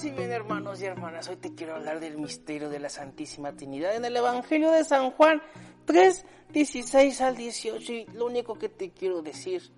Y bien hermanos y hermanas, hoy te quiero hablar del misterio de la Santísima Trinidad en el Evangelio de San Juan 3, 16 al 18 y lo único que te quiero decir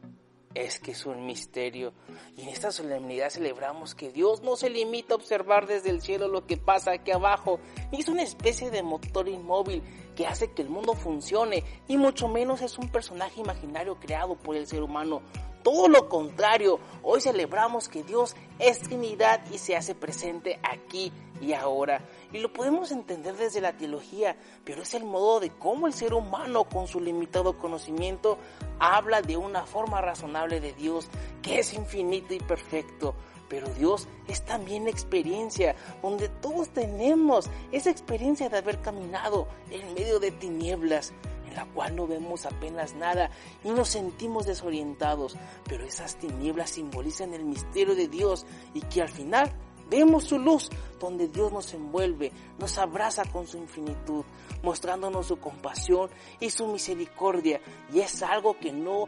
es que es un misterio. Y en esta solemnidad celebramos que Dios no se limita a observar desde el cielo lo que pasa aquí abajo, ni es una especie de motor inmóvil que hace que el mundo funcione, y mucho menos es un personaje imaginario creado por el ser humano. Todo lo contrario, hoy celebramos que Dios es Trinidad y se hace presente aquí y ahora. Y lo podemos entender desde la teología, pero es el modo de cómo el ser humano con su limitado conocimiento habla de una forma razonable de Dios que es infinito y perfecto. Pero Dios es también experiencia, donde todos tenemos esa experiencia de haber caminado en medio de tinieblas la cual no vemos apenas nada y nos sentimos desorientados, pero esas tinieblas simbolizan el misterio de Dios y que al final vemos su luz donde Dios nos envuelve, nos abraza con su infinitud, mostrándonos su compasión y su misericordia y es algo que no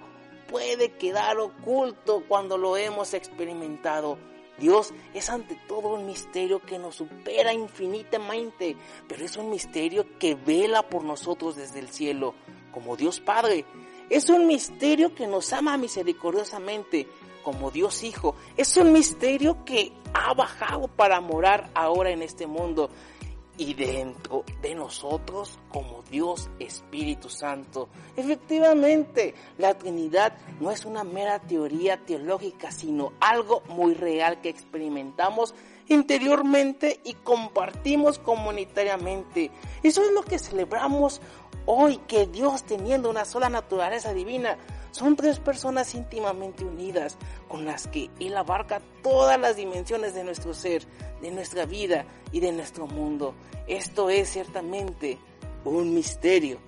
puede quedar oculto cuando lo hemos experimentado. Dios es ante todo un misterio que nos supera infinitamente, pero es un misterio que vela por nosotros desde el cielo, como Dios Padre. Es un misterio que nos ama misericordiosamente, como Dios Hijo. Es un misterio que ha bajado para morar ahora en este mundo y dentro de nosotros como Dios Espíritu Santo. Efectivamente, la Trinidad no es una mera teoría teológica, sino algo muy real que experimentamos interiormente y compartimos comunitariamente. Eso es lo que celebramos hoy, que Dios teniendo una sola naturaleza divina, son tres personas íntimamente unidas con las que Él abarca todas las dimensiones de nuestro ser, de nuestra vida y de nuestro mundo. Esto es ciertamente un misterio,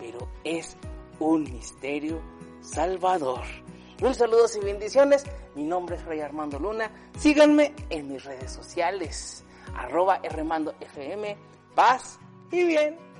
pero es un misterio salvador. Un saludo y bendiciones. Mi nombre es Rey Armando Luna. Síganme en mis redes sociales. Arroba Rmando FM. Paz y bien.